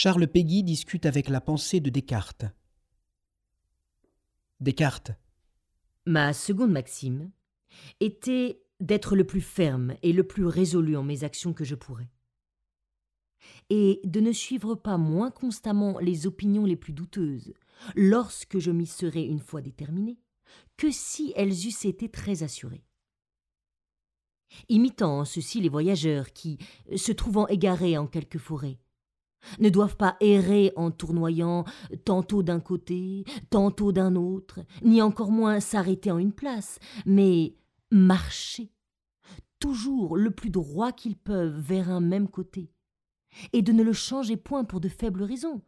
Charles Péguy discute avec la pensée de Descartes. Descartes. Ma seconde maxime était d'être le plus ferme et le plus résolu en mes actions que je pourrais, et de ne suivre pas moins constamment les opinions les plus douteuses, lorsque je m'y serais une fois déterminé, que si elles eussent été très assurées. Imitant en ceci les voyageurs qui, se trouvant égarés en quelque forêt, ne doivent pas errer en tournoyant tantôt d'un côté, tantôt d'un autre, ni encore moins s'arrêter en une place, mais marcher toujours le plus droit qu'ils peuvent vers un même côté, et de ne le changer point pour de faibles raisons.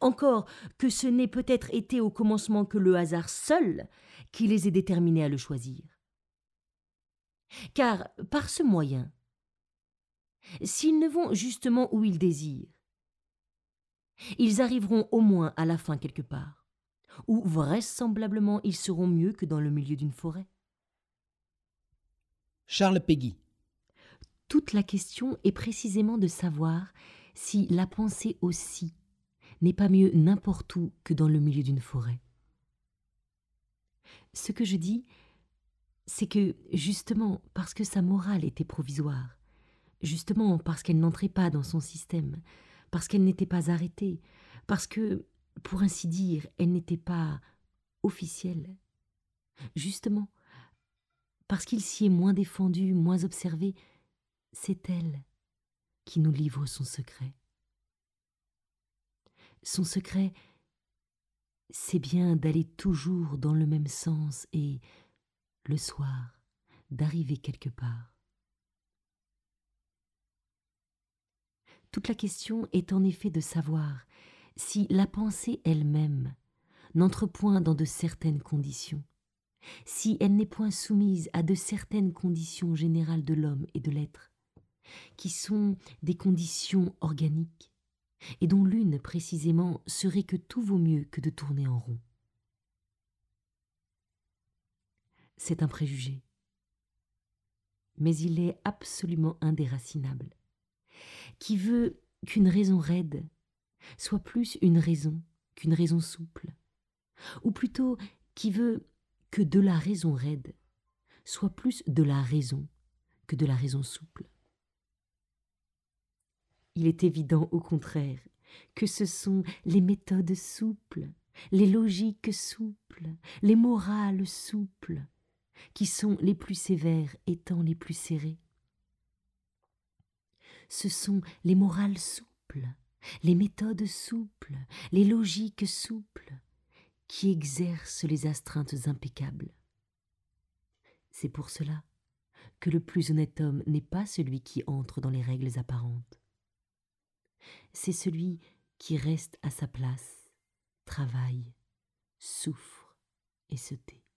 Encore que ce n'ait peut-être été au commencement que le hasard seul qui les ait déterminés à le choisir. Car par ce moyen, s'ils ne vont justement où ils désirent, ils arriveront au moins à la fin quelque part, où vraisemblablement ils seront mieux que dans le milieu d'une forêt. Charles Péguy. Toute la question est précisément de savoir si la pensée aussi n'est pas mieux n'importe où que dans le milieu d'une forêt. Ce que je dis, c'est que, justement, parce que sa morale était provisoire, justement parce qu'elle n'entrait pas dans son système, parce qu'elle n'était pas arrêtée, parce que, pour ainsi dire, elle n'était pas officielle. Justement, parce qu'il s'y est moins défendu, moins observé, c'est elle qui nous livre son secret. Son secret, c'est bien d'aller toujours dans le même sens et, le soir, d'arriver quelque part. Toute la question est en effet de savoir si la pensée elle-même n'entre point dans de certaines conditions, si elle n'est point soumise à de certaines conditions générales de l'homme et de l'être, qui sont des conditions organiques, et dont l'une précisément serait que tout vaut mieux que de tourner en rond. C'est un préjugé, mais il est absolument indéracinable qui veut qu'une raison raide soit plus une raison qu'une raison souple, ou plutôt qui veut que de la raison raide soit plus de la raison que de la raison souple. Il est évident au contraire que ce sont les méthodes souples, les logiques souples, les morales souples, qui sont les plus sévères étant les plus serrées ce sont les morales souples, les méthodes souples, les logiques souples, qui exercent les astreintes impeccables. C'est pour cela que le plus honnête homme n'est pas celui qui entre dans les règles apparentes. C'est celui qui reste à sa place, travaille, souffre et se tait.